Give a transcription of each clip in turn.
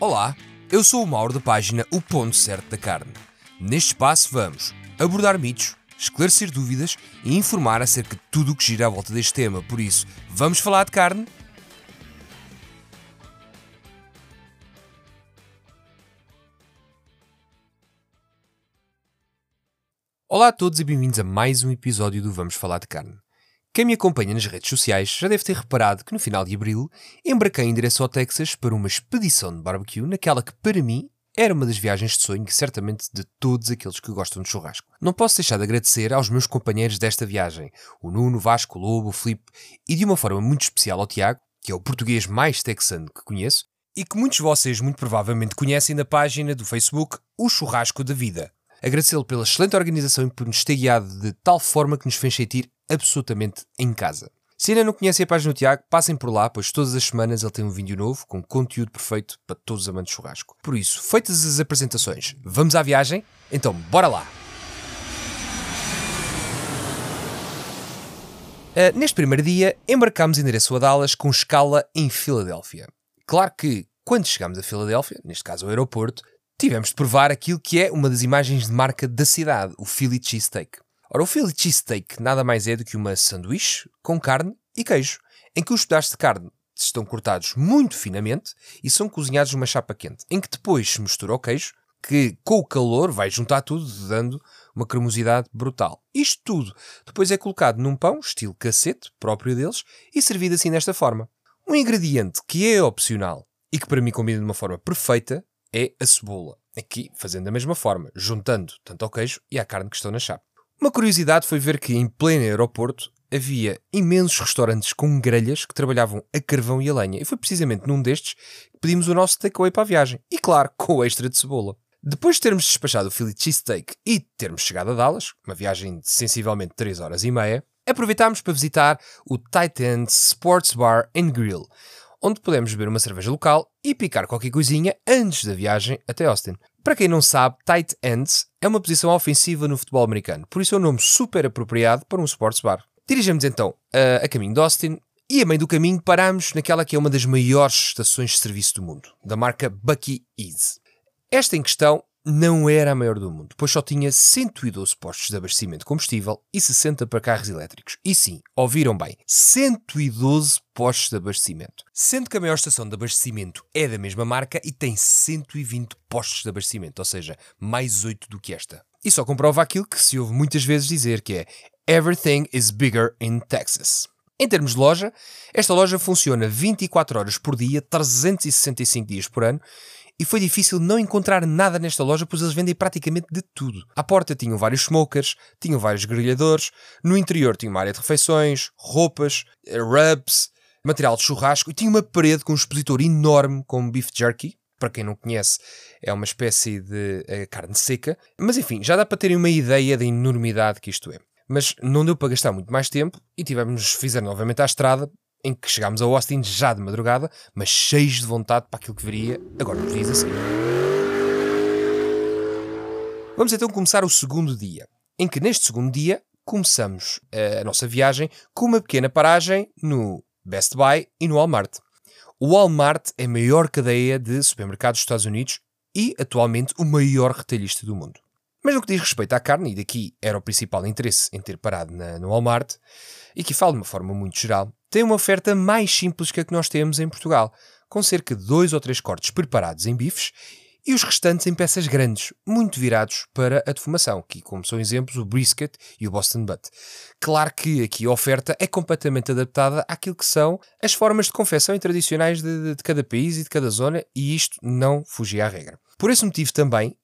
Olá, eu sou o Mauro da página O Ponto Certo da Carne. Neste espaço vamos abordar mitos, esclarecer dúvidas e informar acerca de tudo o que gira à volta deste tema. Por isso, vamos falar de carne? Olá a todos e bem-vindos a mais um episódio do Vamos Falar de Carne. Quem me acompanha nas redes sociais já deve ter reparado que no final de abril embarquei em direção ao Texas para uma expedição de barbecue naquela que, para mim, era uma das viagens de sonho, certamente de todos aqueles que gostam de churrasco. Não posso deixar de agradecer aos meus companheiros desta viagem, o Nuno, Vasco, o Lobo, o Filipe e de uma forma muito especial ao Tiago, que é o português mais texano que conheço, e que muitos de vocês muito provavelmente conhecem na página do Facebook O Churrasco da Vida. Agradecê-lo pela excelente organização e por nos ter guiado de tal forma que nos fez sentir absolutamente em casa. Se ainda não conhecem a página do Tiago, passem por lá, pois todas as semanas ele tem um vídeo novo com conteúdo perfeito para todos os amantes de churrasco. Por isso, feitas as apresentações, vamos à viagem? Então, bora lá! Uh, neste primeiro dia, embarcámos em direção a Dallas com escala em Filadélfia. Claro que, quando chegámos a Filadélfia, neste caso ao aeroporto, tivemos de provar aquilo que é uma das imagens de marca da cidade, o Philly Cheesesteak. Ora, o Philly Cheesesteak nada mais é do que uma sanduíche com carne e queijo, em que os pedaços de carne estão cortados muito finamente e são cozinhados numa chapa quente, em que depois se mistura o queijo, que com o calor vai juntar tudo, dando uma cremosidade brutal. Isto tudo depois é colocado num pão, estilo cacete, próprio deles, e servido assim desta forma. Um ingrediente que é opcional e que para mim combina de uma forma perfeita é a cebola. Aqui, fazendo da mesma forma, juntando tanto ao queijo e à carne que estão na chapa. Uma curiosidade foi ver que, em pleno aeroporto, havia imensos restaurantes com grelhas que trabalhavam a carvão e a lenha. E foi precisamente num destes que pedimos o nosso takeaway para a viagem. E claro, com o extra de cebola. Depois de termos despachado o Philly Cheesesteak e termos chegado a Dallas, uma viagem de sensivelmente 3 horas e meia, aproveitámos para visitar o Titan Sports Bar and Grill, onde podemos beber uma cerveja local e picar qualquer coisinha antes da viagem até Austin. Para quem não sabe, tight ends é uma posição ofensiva no futebol americano, por isso é um nome super apropriado para um sports bar. Dirigimos então a, a caminho de Austin e a meio do caminho paramos naquela que é uma das maiores estações de serviço do mundo, da marca Bucky Ease. Esta em questão não era a maior do mundo, pois só tinha 112 postos de abastecimento de combustível e 60 para carros elétricos. E sim, ouviram bem, 112 postos de abastecimento. Sendo que a maior estação de abastecimento é da mesma marca e tem 120 postos de abastecimento, ou seja, mais 8 do que esta. E só comprova aquilo que se ouve muitas vezes dizer, que é Everything is bigger in Texas. Em termos de loja, esta loja funciona 24 horas por dia, 365 dias por ano e foi difícil não encontrar nada nesta loja, pois eles vendem praticamente de tudo. À porta tinham vários smokers, tinham vários grelhadores, no interior tinha uma área de refeições, roupas, rubs, material de churrasco e tinha uma parede com um expositor enorme com beef jerky. Para quem não conhece, é uma espécie de uh, carne seca. Mas enfim, já dá para terem uma ideia da enormidade que isto é. Mas não deu para gastar muito mais tempo e tivemos, fizer novamente à estrada em que chegámos a Austin já de madrugada, mas cheios de vontade para aquilo que viria agora nos dias a seguir. Vamos então começar o segundo dia, em que neste segundo dia começamos a nossa viagem com uma pequena paragem no Best Buy e no Walmart. O Walmart é a maior cadeia de supermercados dos Estados Unidos e, atualmente, o maior retalhista do mundo. Mas no que diz respeito à carne, e daqui era o principal interesse em ter parado na, no Walmart, e que falo de uma forma muito geral, tem uma oferta mais simples que a que nós temos em Portugal, com cerca de dois ou três cortes preparados em bifes e os restantes em peças grandes, muito virados para a defumação, que como são exemplos o brisket e o Boston Butt. Claro que aqui a oferta é completamente adaptada àquilo que são as formas de confecção tradicionais de, de cada país e de cada zona, e isto não fugia à regra. Por esse motivo também,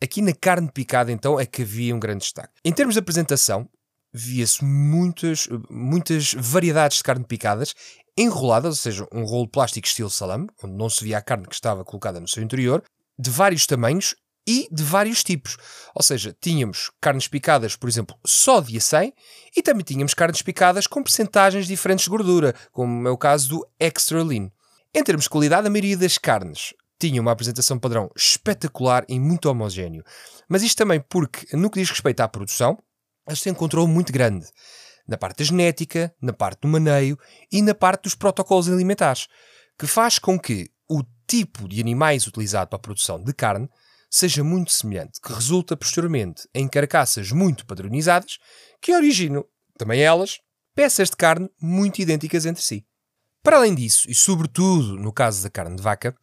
aqui na carne picada então é que havia um grande destaque. Em termos de apresentação, via-se muitas, muitas variedades de carne picadas enroladas, ou seja, um rolo plástico estilo salame, onde não se via a carne que estava colocada no seu interior, de vários tamanhos e de vários tipos. Ou seja, tínhamos carnes picadas, por exemplo, só de 100 e também tínhamos carnes picadas com percentagens diferentes de gordura, como é o caso do Extra Lean. Em termos de qualidade, a maioria das carnes tinha uma apresentação padrão espetacular e muito homogéneo. Mas isto também porque, no que diz respeito à produção, um controle muito grande na parte da genética, na parte do maneio e na parte dos protocolos alimentares, que faz com que o tipo de animais utilizado para a produção de carne seja muito semelhante, que resulta posteriormente em carcaças muito padronizadas que originam, também elas, peças de carne muito idênticas entre si. Para além disso, e sobretudo no caso da carne de vaca,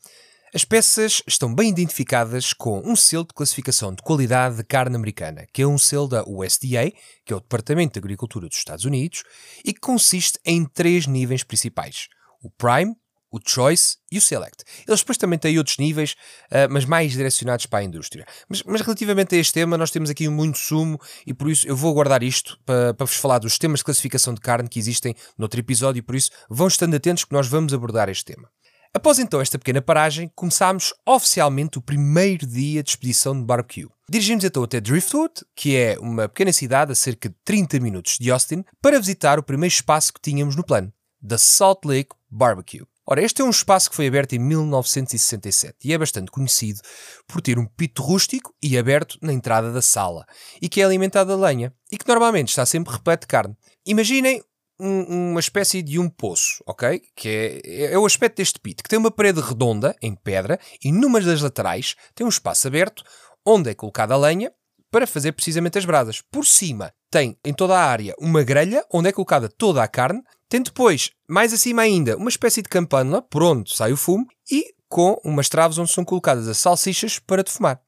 as peças estão bem identificadas com um selo de classificação de qualidade de carne americana, que é um selo da USDA, que é o Departamento de Agricultura dos Estados Unidos, e que consiste em três níveis principais: o Prime, o Choice e o Select. Eles depois também têm outros níveis, uh, mas mais direcionados para a indústria. Mas, mas, relativamente a este tema, nós temos aqui muito sumo e por isso eu vou guardar isto para, para vos falar dos temas de classificação de carne que existem no outro episódio e por isso vão estando atentos que nós vamos abordar este tema. Após então esta pequena paragem, começámos oficialmente o primeiro dia de expedição de barbecue. Dirigimos então até Driftwood, que é uma pequena cidade a cerca de 30 minutos de Austin, para visitar o primeiro espaço que tínhamos no plano, da Salt Lake Barbecue. Ora, este é um espaço que foi aberto em 1967 e é bastante conhecido por ter um pito rústico e aberto na entrada da sala e que é alimentado a lenha e que normalmente está sempre repleto de carne. Imaginem um, uma espécie de um poço, ok? Que é, é o aspecto deste pito, que tem uma parede redonda em pedra e numa das laterais tem um espaço aberto onde é colocada a lenha para fazer precisamente as brasas. Por cima tem em toda a área uma grelha onde é colocada toda a carne tem depois, mais acima ainda, uma espécie de campânula, por onde sai o fumo, e com umas traves onde são colocadas as salsichas para defumar.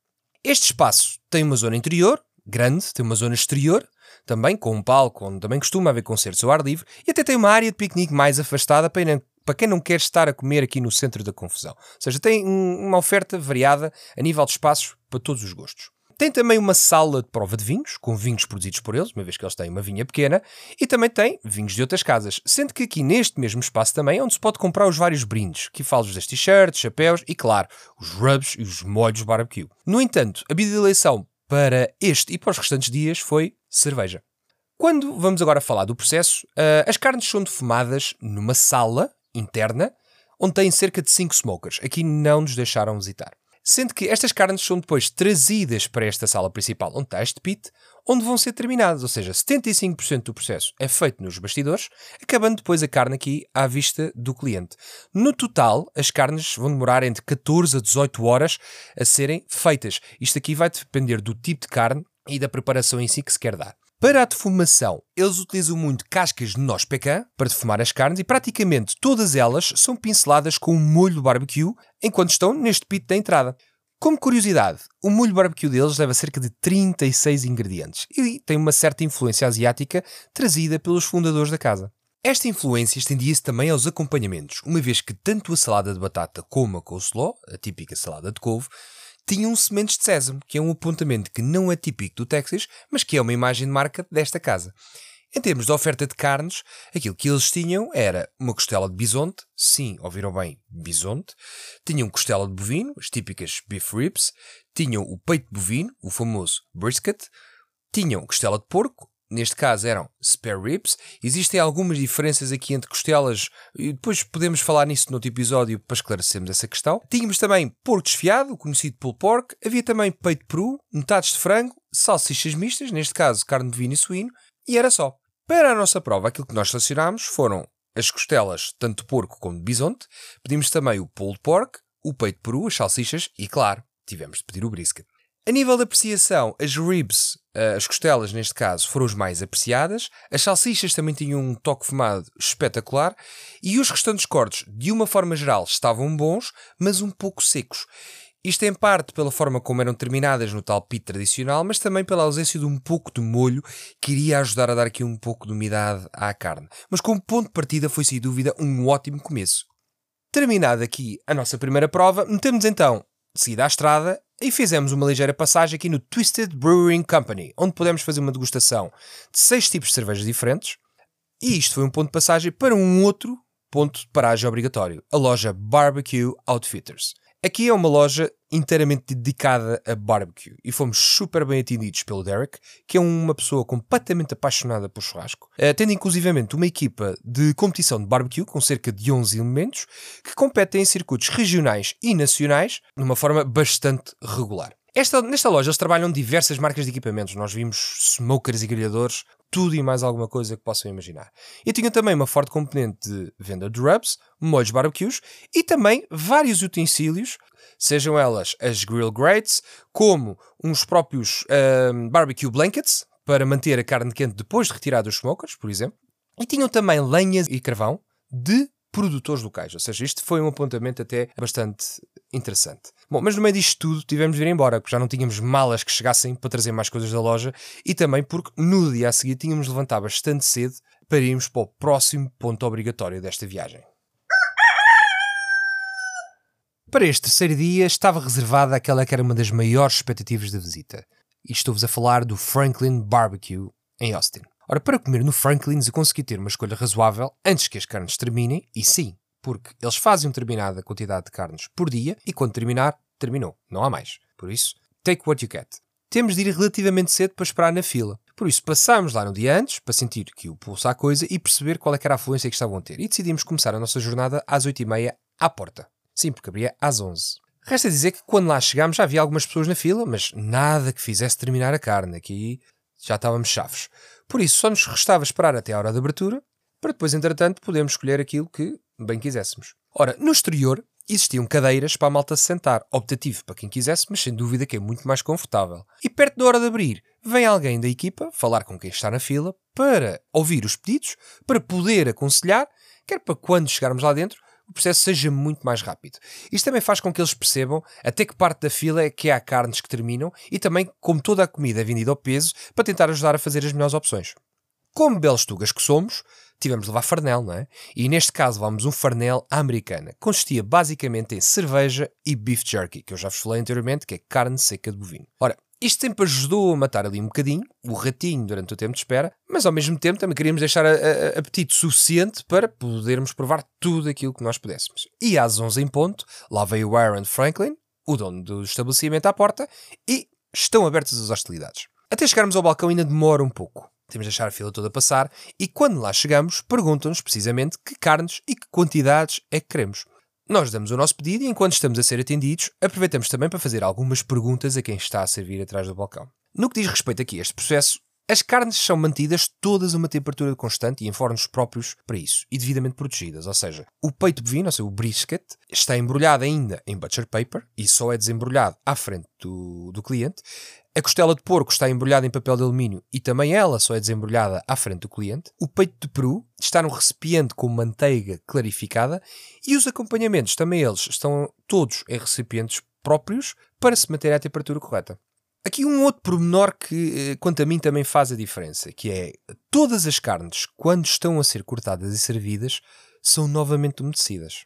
Este espaço tem uma zona interior, grande, tem uma zona exterior, também com um palco onde também costuma haver concertos ao ar livre, e até tem uma área de piquenique mais afastada para, para quem não quer estar a comer aqui no centro da confusão. Ou seja, tem uma oferta variada a nível de espaços para todos os gostos. Tem também uma sala de prova de vinhos, com vinhos produzidos por eles, uma vez que eles têm uma vinha pequena, e também tem vinhos de outras casas, sendo que aqui neste mesmo espaço também é onde se pode comprar os vários brindes, que falos das t-shirts, chapéus e, claro, os rubs e os molhos barbecue. No entanto, a bebida de eleição para este e para os restantes dias foi cerveja. Quando vamos agora falar do processo, uh, as carnes são defumadas numa sala interna onde tem cerca de 5 smokers. Aqui não nos deixaram visitar. Sendo que estas carnes são depois trazidas para esta sala principal, onde está este pit, onde vão ser terminadas, ou seja, 75% do processo é feito nos bastidores, acabando depois a carne aqui à vista do cliente. No total, as carnes vão demorar entre 14 a 18 horas a serem feitas. Isto aqui vai depender do tipo de carne e da preparação em si que se quer dar. Para a defumação, eles utilizam muito cascas de noz pecan para defumar as carnes e praticamente todas elas são pinceladas com um molho barbecue enquanto estão neste pito da entrada. Como curiosidade, o molho barbecue deles leva cerca de 36 ingredientes e tem uma certa influência asiática trazida pelos fundadores da casa. Esta influência estendia-se também aos acompanhamentos, uma vez que tanto a salada de batata como a coleslaw, a típica salada de couve, tinham sementes de sésamo, que é um apontamento que não é típico do Texas, mas que é uma imagem de marca desta casa. Em termos de oferta de carnes, aquilo que eles tinham era uma costela de bisonte, sim, ouviram bem, bisonte, tinham costela de bovino, as típicas beef ribs, tinham o peito de bovino, o famoso brisket, tinham costela de porco, neste caso eram spare ribs. Existem algumas diferenças aqui entre costelas e depois podemos falar nisso noutro episódio para esclarecermos essa questão. Tínhamos também porco desfiado, conhecido pulled pork. Havia também peito peru, metades de frango, salsichas mistas, neste caso carne de vinho e suíno, e era só. Para a nossa prova, aquilo que nós selecionámos foram as costelas, tanto de porco como de bisonte. Pedimos também o pulled pork, o peito peru, as salsichas e, claro, tivemos de pedir o brisket. A nível de apreciação, as ribs, eh, as costelas neste caso, foram as mais apreciadas. As salsichas também tinham um toque fumado espetacular. E os restantes cortes, de uma forma geral, estavam bons, mas um pouco secos. Isto em parte pela forma como eram terminadas no tal pit tradicional, mas também pela ausência de um pouco de molho que iria ajudar a dar aqui um pouco de umidade à carne. Mas como ponto de partida foi sem dúvida um ótimo começo. Terminada aqui a nossa primeira prova, metemos então de seguida à estrada e fizemos uma ligeira passagem aqui no Twisted Brewing Company, onde pudemos fazer uma degustação de seis tipos de cervejas diferentes. E isto foi um ponto de passagem para um outro ponto de paragem obrigatório, a loja Barbecue Outfitters. Aqui é uma loja inteiramente dedicada a barbecue e fomos super bem atendidos pelo Derek, que é uma pessoa completamente apaixonada por churrasco, uh, tendo inclusivamente uma equipa de competição de barbecue com cerca de 11 elementos que competem em circuitos regionais e nacionais de uma forma bastante regular. Esta, nesta loja eles trabalham diversas marcas de equipamentos. Nós vimos smokers e grelhadores tudo e mais alguma coisa que possam imaginar. E tinha também uma forte componente de venda de rubs, molhos barbecues e também vários utensílios, sejam elas as grill grates, como uns próprios um, barbecue blankets, para manter a carne quente depois de retirar dos smokers, por exemplo. E tinham também lenhas e carvão de produtores locais. Ou seja, isto foi um apontamento até bastante interessante. Bom, mas no meio disto tudo tivemos de ir embora, porque já não tínhamos malas que chegassem para trazer mais coisas da loja e também porque no dia a seguir tínhamos de levantar bastante cedo para irmos para o próximo ponto obrigatório desta viagem. Para este terceiro dia estava reservada aquela que era uma das maiores expectativas da visita. E estou-vos a falar do Franklin Barbecue em Austin. Ora, para comer no Franklin's eu consegui ter uma escolha razoável antes que as carnes terminem, e sim, porque eles fazem uma determinada quantidade de carnes por dia e quando terminar, terminou, não há mais. Por isso, take what you get. Temos de ir relativamente cedo para esperar na fila. Por isso, passámos lá no dia antes para sentir que o pulso à coisa e perceber qual é era a afluência que estavam a ter. E decidimos começar a nossa jornada às 8h30 à porta. Sim, porque abria às 11 Resta dizer que quando lá chegámos já havia algumas pessoas na fila, mas nada que fizesse terminar a carne. Aqui já estávamos chaves. Por isso, só nos restava esperar até a hora de abertura, para depois, entretanto, podermos escolher aquilo que bem quiséssemos. Ora, no exterior existiam cadeiras para a malta se sentar, optativo para quem quisesse, mas sem dúvida que é muito mais confortável. E perto da hora de abrir, vem alguém da equipa falar com quem está na fila para ouvir os pedidos, para poder aconselhar, quer para quando chegarmos lá dentro, o processo seja muito mais rápido. Isto também faz com que eles percebam até que parte da fila é que há carnes que terminam e também como toda a comida é vendida ao peso para tentar ajudar a fazer as melhores opções. Como belos tugas que somos, tivemos de levar farnel, não é? E neste caso vamos um farnel à americana. Consistia basicamente em cerveja e beef jerky, que eu já vos falei anteriormente, que é carne seca de bovino. Ora, isto sempre ajudou a matar ali um bocadinho, o ratinho durante o tempo de espera, mas ao mesmo tempo também queríamos deixar a, a, apetite suficiente para podermos provar tudo aquilo que nós pudéssemos. E às 11 em ponto, lá veio o Aaron Franklin, o dono do estabelecimento à porta, e estão abertas as hostilidades. Até chegarmos ao balcão ainda demora um pouco. Temos de deixar a fila toda passar e quando lá chegamos perguntam-nos precisamente que carnes e que quantidades é que queremos. Nós damos o nosso pedido e, enquanto estamos a ser atendidos, aproveitamos também para fazer algumas perguntas a quem está a servir atrás do balcão. No que diz respeito aqui a este processo, as carnes são mantidas todas a uma temperatura constante e em fornos próprios para isso e devidamente protegidas, ou seja, o peito bovino, ou seja, o brisket, está embrulhado ainda em butcher paper e só é desembrulhado à frente do, do cliente. A costela de porco está embrulhada em papel de alumínio e também ela só é desembrulhada à frente do cliente. O peito de peru está num recipiente com manteiga clarificada e os acompanhamentos, também eles, estão todos em recipientes próprios para se manter à temperatura correta. Aqui um outro pormenor que, eh, quanto a mim, também faz a diferença, que é todas as carnes, quando estão a ser cortadas e servidas, são novamente umedecidas.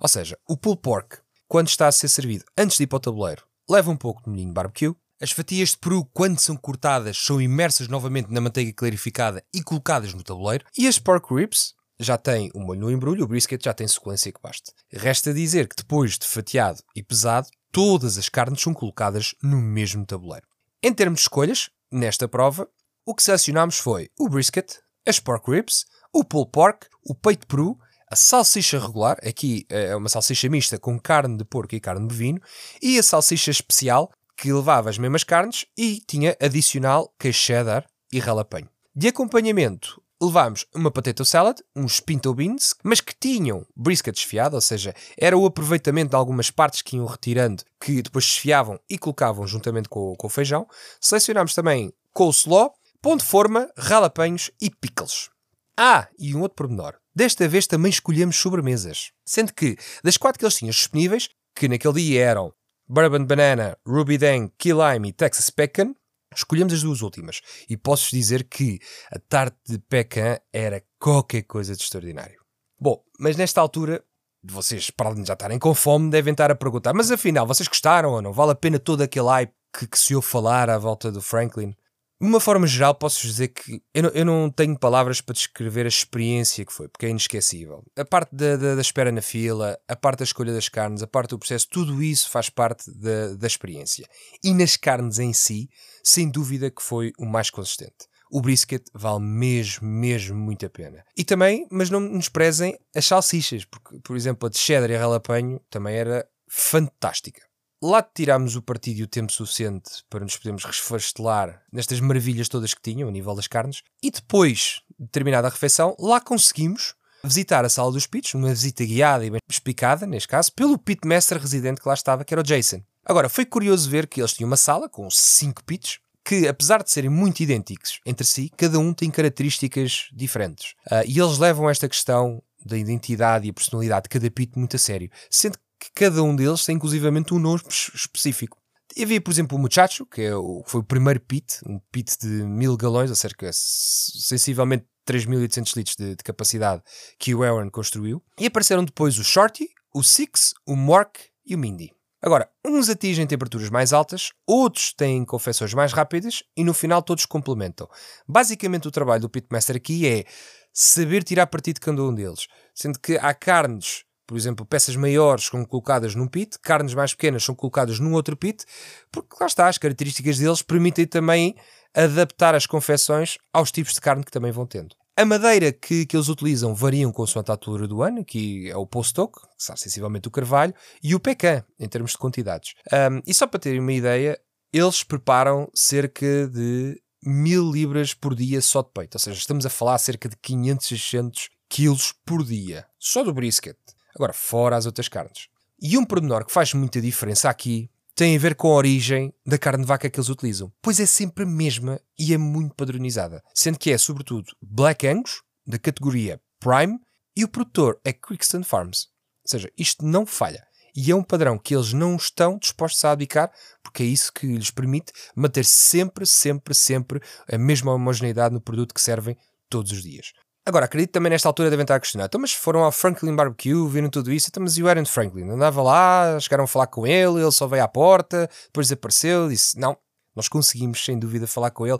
Ou seja, o pulled pork, quando está a ser servido antes de ir para o tabuleiro, leva um pouco de molhinho barbecue, as fatias de peru, quando são cortadas, são imersas novamente na manteiga clarificada e colocadas no tabuleiro. E as pork ribs já têm o molho no embrulho, o brisket já tem suculência que basta. Resta dizer que depois de fatiado e pesado, todas as carnes são colocadas no mesmo tabuleiro. Em termos de escolhas, nesta prova, o que selecionámos foi o brisket, as pork ribs, o pulled pork, o peito peru, a salsicha regular, aqui é uma salsicha mista com carne de porco e carne de bovino, e a salsicha especial, que levava as mesmas carnes e tinha adicional queijo cheddar e ralapenho. De acompanhamento, levámos uma potato salad, uns pinto beans, mas que tinham brisket desfiado, ou seja, era o aproveitamento de algumas partes que iam retirando, que depois desfiavam e colocavam juntamente com, com o feijão. Selecionámos também coleslaw, pão de forma, ralapenhos e pickles. Ah, e um outro pormenor. Desta vez também escolhemos sobremesas. Sendo que, das quatro que eles tinham disponíveis, que naquele dia eram Bourbon Banana, Ruby Dang, Key Lime e Texas Pecan. Escolhemos as duas últimas e posso dizer que a tarte de pecan era qualquer coisa de extraordinário. Bom, mas nesta altura, vocês, para além de já estarem com fome, devem estar a perguntar: mas afinal, vocês gostaram ou não? Vale a pena todo aquele hype que, que se ouve falar à volta do Franklin? De uma forma geral, posso dizer que eu não, eu não, tenho palavras para descrever a experiência que foi, porque é inesquecível. A parte da, da, da, espera na fila, a parte da escolha das carnes, a parte do processo, tudo isso faz parte da, da experiência. E nas carnes em si, sem dúvida que foi o mais consistente. O brisket vale mesmo, mesmo muito a pena. E também, mas não nos prezem as salsichas, porque, por exemplo, a de cheddar e a ralapanho também era fantástica. Lá tirámos o partido e o tempo suficiente para nos podermos resfastelar nestas maravilhas todas que tinham, a nível das carnes. E depois de terminada a refeição, lá conseguimos visitar a sala dos pits, numa visita guiada e bem explicada, neste caso, pelo pitmaster residente que lá estava, que era o Jason. Agora, foi curioso ver que eles tinham uma sala com cinco pits, que apesar de serem muito idênticos entre si, cada um tem características diferentes. Uh, e eles levam esta questão da identidade e a personalidade de cada pit muito a sério, sendo que cada um deles tem inclusivamente um nome específico. E havia, por exemplo, o Muchacho, que, é o, que foi o primeiro pit, um pit de mil galões, ou cerca sensivelmente 3.800 litros de, de, capacidade que o Aaron construiu. E apareceram depois o Shorty, o Six, o Mork e o Mindy. Agora, uns atingem temperaturas mais altas, outros têm confecções mais rápidas e no final todos complementam. Basicamente, o trabalho do Pitmaster aqui é saber tirar partido de cada um deles, sendo que há carnes por exemplo, peças maiores são colocadas num pit, carnes mais pequenas são colocadas num outro pit, porque lá está, as características deles permitem também adaptar as confecções aos tipos de carne que também vão tendo. A madeira que, que eles utilizam variam consoante a altura do ano, que é o post oak, que são sensivelmente o carvalho, e o pecan, em termos de quantidades. Um, e só para terem uma ideia, eles preparam cerca de mil libras por dia só de peito. Ou seja, estamos a falar cerca de 500, 600 quilos por dia, só do brisket. Agora, fora as outras carnes. E um pormenor que faz muita diferença aqui tem a ver com a origem da carne de vaca que eles utilizam, pois é sempre a mesma e é muito padronizada, sendo que é sobretudo Black Angus, da categoria Prime, e o produtor é Crixton Farms. Ou seja, isto não falha. E é um padrão que eles não estão dispostos a abdicar, porque é isso que lhes permite manter sempre, sempre, sempre a mesma homogeneidade no produto que servem todos os dias. Agora, acredito também nesta altura devem estar a questionar. Então, mas foram ao Franklin Barbecue, viram tudo isso. Então, mas e o Aaron Franklin? Andava lá, chegaram a falar com ele, ele só veio à porta, depois desapareceu, disse: Não, nós conseguimos sem dúvida falar com ele.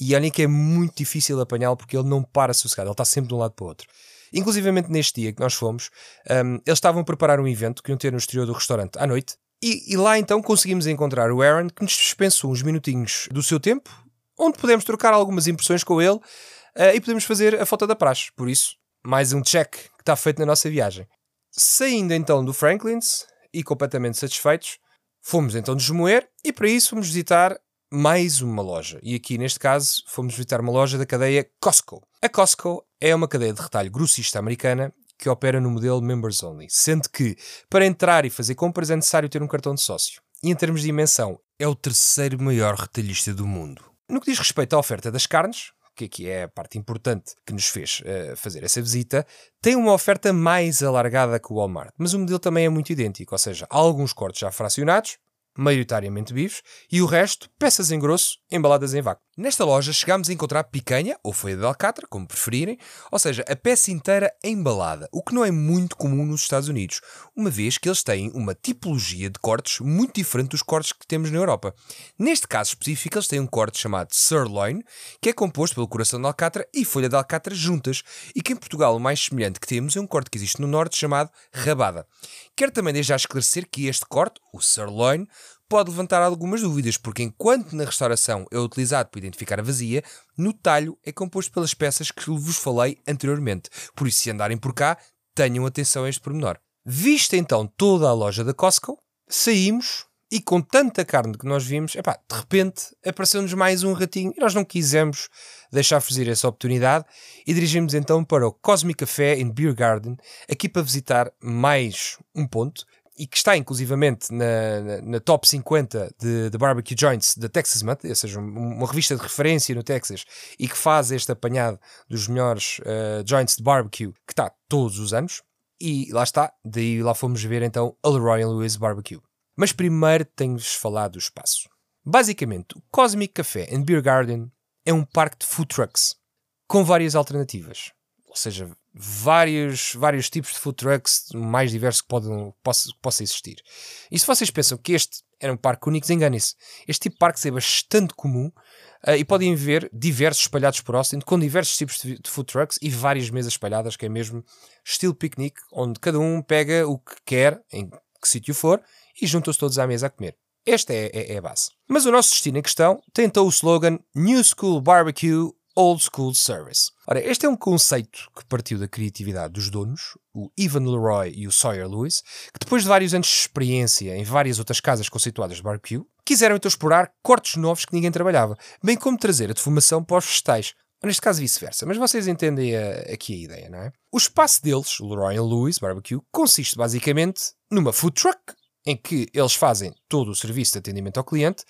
E olhem que é muito difícil apanhá-lo porque ele não para sossegado, ele está sempre de um lado para o outro. Inclusivamente neste dia que nós fomos, um, eles estavam a preparar um evento que iam ter no exterior do restaurante à noite. E, e lá então conseguimos encontrar o Aaron que nos dispensou uns minutinhos do seu tempo, onde podemos trocar algumas impressões com ele e podemos fazer a foto da praxe. Por isso, mais um check que está feito na nossa viagem. Saindo então do Franklin's e completamente satisfeitos, fomos então desmoer e para isso fomos visitar mais uma loja. E aqui neste caso fomos visitar uma loja da cadeia Costco. A Costco é uma cadeia de retalho grossista americana que opera no modelo Members Only, sendo que para entrar e fazer compras é necessário ter um cartão de sócio. E em termos de dimensão, é o terceiro maior retalhista do mundo. No que diz respeito à oferta das carnes, que aqui é a parte importante que nos fez uh, fazer essa visita, tem uma oferta mais alargada que o Walmart, mas o modelo também é muito idêntico, ou seja, há alguns cortes já fracionados, maioritariamente bifes, e o resto, peças em grosso, embaladas em vácuo. Nesta loja chegámos a encontrar picanha, ou folha de alcatra, como preferirem, ou seja, a peça inteira embalada, o que não é muito comum nos Estados Unidos, uma vez que eles têm uma tipologia de cortes muito diferente dos cortes que temos na Europa. Neste caso específico, eles têm um corte chamado sirloin, que é composto pelo coração de alcatra e folha de alcatra juntas, e que em Portugal o mais semelhante que temos é um corte que existe no norte chamado rabada. Quero também desde já esclarecer que este corte, o sirloin, pode levantar algumas dúvidas, porque enquanto na restauração é utilizado para identificar a vazia, no talho é composto pelas peças que vos falei anteriormente. Por isso, se andarem por cá, tenham atenção a este pormenor. Vista então toda a loja da Costco, saímos e com tanta carne que nós vimos, epá, de repente apareceu-nos mais um ratinho e nós não quisemos deixar fugir essa oportunidade e dirigimos então para o Cosmic Café in Beer Garden, aqui para visitar mais um ponto e que está inclusivamente na, na, na top 50 de, de, barbecue joints da Texas Month, ou seja, uma revista de referência no Texas e que faz este apanhado dos melhores uh, joints de barbecue que está todos os anos. E lá está, daí lá fomos ver então a Leroy Lewis Barbecue. Mas primeiro tenho-vos falar do espaço. Basicamente, o Cosmic Café and Beer Garden é um parque de food trucks com várias alternativas. Ou seja, vários, vários tipos de food trucks mais diversos que podem, possa, possa existir. E se vocês pensam que este era um parque único, enganem-se. Este tipo de parques é bastante comum uh, e podem ver diversos espalhados por Austin, com diversos tipos de, de food trucks e várias mesas espalhadas, que é mesmo estilo piquenique, onde cada um pega o que quer, em que sítio for, e juntam-se todos à mesa a comer. Esta é, é, é, a base. Mas o nosso destino em questão tem o slogan New School Barbecue Old School Service. Ora, este é um conceito que partiu da criatividade dos donos, o Ivan Leroy e o Sawyer Lewis, que depois de vários anos de experiência em várias outras casas conceituadas de barbecue, quiseram então explorar cortes novos que ninguém trabalhava, bem como trazer a defumação para os vegetais, neste caso vice-versa, mas vocês entendem a, aqui a ideia, não é? O espaço deles, o Leroy Lewis Barbecue, consiste basicamente numa food truck, em que eles fazem todo o serviço de atendimento ao cliente,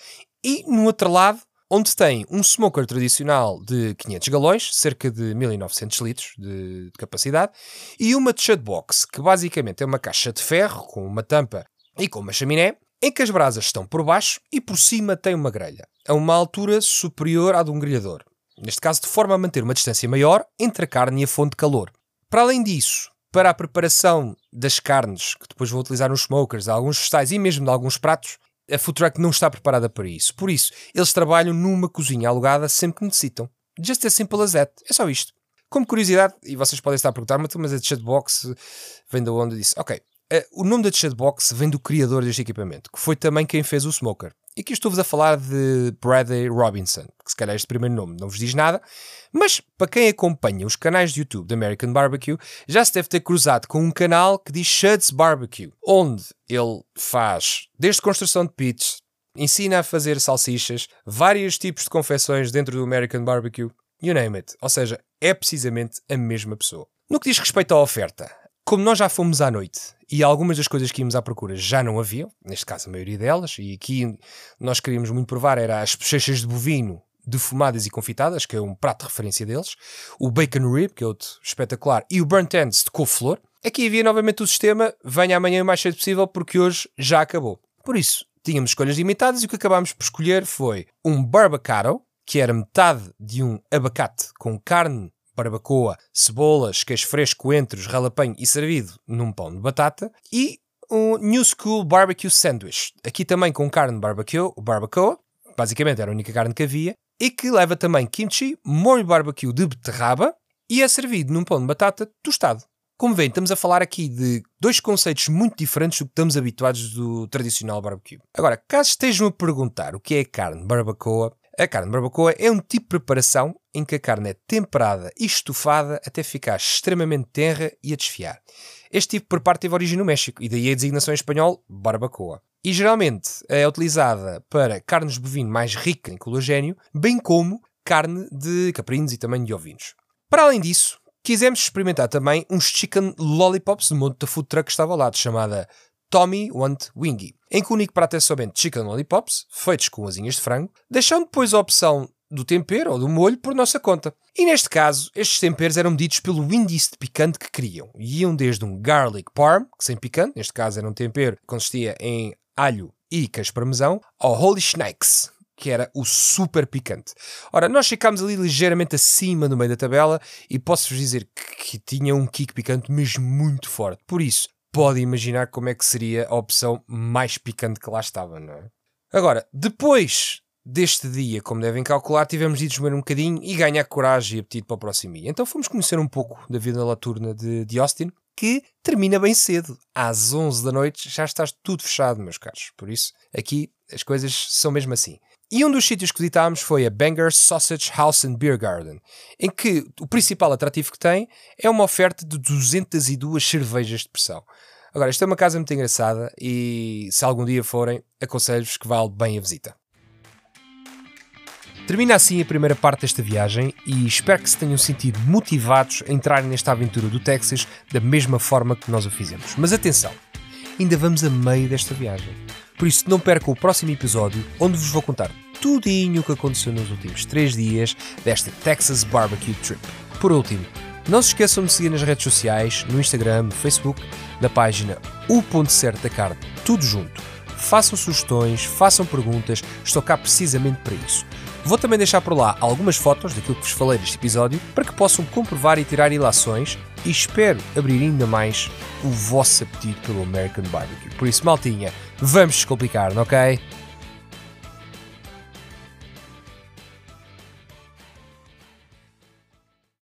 e no outro lado, onde tem um smoker tradicional de 500 galões, cerca de 1900 litros de, de capacidade, e uma box, que basicamente é uma caixa de ferro com uma tampa e com uma chaminé, em que as brasas estão por baixo e por cima tem uma grelha, a uma altura superior à de um grelhador. Neste caso, de forma a manter uma distância maior entre a carne e a fonte de calor. Para além disso, para a preparação das carnes, que depois vou utilizar nos smokers, alguns vegetais e mesmo de alguns pratos, a food truck não está preparada para isso. Por isso, eles trabalham numa cozinha alugada sempre que necessitam. Just as simple as that. É só isto. Como curiosidade, e vocês podem estar a perguntar, mas a Chatbox vem da onde disse. Ok, uh, o nome da Chatbox vem do criador deste equipamento, que foi também quem fez o Smoker. E aqui estou-vos a falar de Bradley Robinson, que se calhar este primeiro nome não vos diz nada, mas para quem acompanha os canais de YouTube da American Barbecue, já se deve ter cruzado com um canal que diz Shud's Barbecue, onde ele faz desde construção de pits, ensina a fazer salsichas, vários tipos de confecções dentro do American Barbecue, you name it. Ou seja, é precisamente a mesma pessoa. No que diz respeito à oferta, como nós já fomos à noite e algumas das coisas que íamos à procura já não haviam, neste caso a maioria delas, e aqui nós queríamos muito provar era as bochechas de bovino defumadas e confitadas, que é um prato de referência deles, o bacon rib, que é outro espetacular, e o burnt ends de couve-flor. Aqui havia novamente o sistema, venha amanhã o mais cedo possível, porque hoje já acabou. Por isso, tínhamos escolhas limitadas e o que acabámos por escolher foi um barbacaro, que era metade de um abacate com carne barbacoa, cebolas, queijo fresco, coentros, ralapanho e servido num pão de batata. E um New School Barbecue Sandwich, aqui também com carne barbecue, barbacoa, basicamente era a única carne que havia, e que leva também kimchi, molho barbecue de beterraba e é servido num pão de batata tostado. Como vem, estamos a falar aqui de dois conceitos muito diferentes do que estamos habituados do tradicional barbecue. Agora, caso estejam a perguntar o que é carne barbacoa, a carne barbacoa é um tipo de preparação em que a carne é temperada e estufada até ficar extremamente tenra e a desfiar. Este tipo de preparo teve origem no México e daí a designação em espanhol barbacoa. E geralmente é utilizada para carnes de bovino mais rica em colagênio, bem como carne de caprinos e também de ovinos. Para além disso, quisemos experimentar também uns chicken lollipops do monte da food truck que estava ao lado, chamada Tommy Want Wingy, em que o único prato é somente chicken lollipops, feitos com asinhas de frango, deixando depois a opção do tempero ou do molho por nossa conta. E neste caso, estes temperos eram medidos pelo índice de picante que queriam. E iam desde um garlic parm, que sem picante, neste caso era um tempero que consistia em alho e queijo parmesão, ao holy snakes, que era o super picante. Ora, nós ficámos ali ligeiramente acima no meio da tabela e posso-vos dizer que, que tinha um kick picante mesmo muito forte. Por isso, pode imaginar como é que seria a opção mais picante que lá estava, não é? Agora, depois deste dia, como devem calcular, tivemos de desmer um bocadinho e ganhar coragem e apetite para o próximo dia. Então fomos conhecer um pouco da vida noturna de, de Austin, que termina bem cedo. Às 11 da noite já está tudo fechado, meus caros. Por isso, aqui as coisas são mesmo assim. E um dos sítios que visitámos foi a Bangor Sausage House and Beer Garden, em que o principal atrativo que tem é uma oferta de 202 cervejas de pressão. Agora, esta é uma casa muito engraçada e se algum dia forem, aconselho-vos que vale bem a visita. Termina assim a primeira parte desta viagem e espero que se tenham sentido motivados a entrarem nesta aventura do Texas da mesma forma que nós o fizemos. Mas atenção, ainda vamos a meio desta viagem. Por isso não percam o próximo episódio onde vos vou contar tudinho o que aconteceu nos últimos 3 dias desta Texas Barbecue Trip. Por último, não se esqueçam de seguir nas redes sociais, no Instagram, no Facebook, na página O Ponto Certo da Carne, tudo junto. Façam sugestões, façam perguntas, estou cá precisamente para isso. Vou também deixar por lá algumas fotos daquilo que vos falei neste episódio para que possam comprovar e tirar ilações e espero abrir ainda mais o vosso apetite pelo American Barbecue. Por isso, maltinha, vamos descomplicar, ok?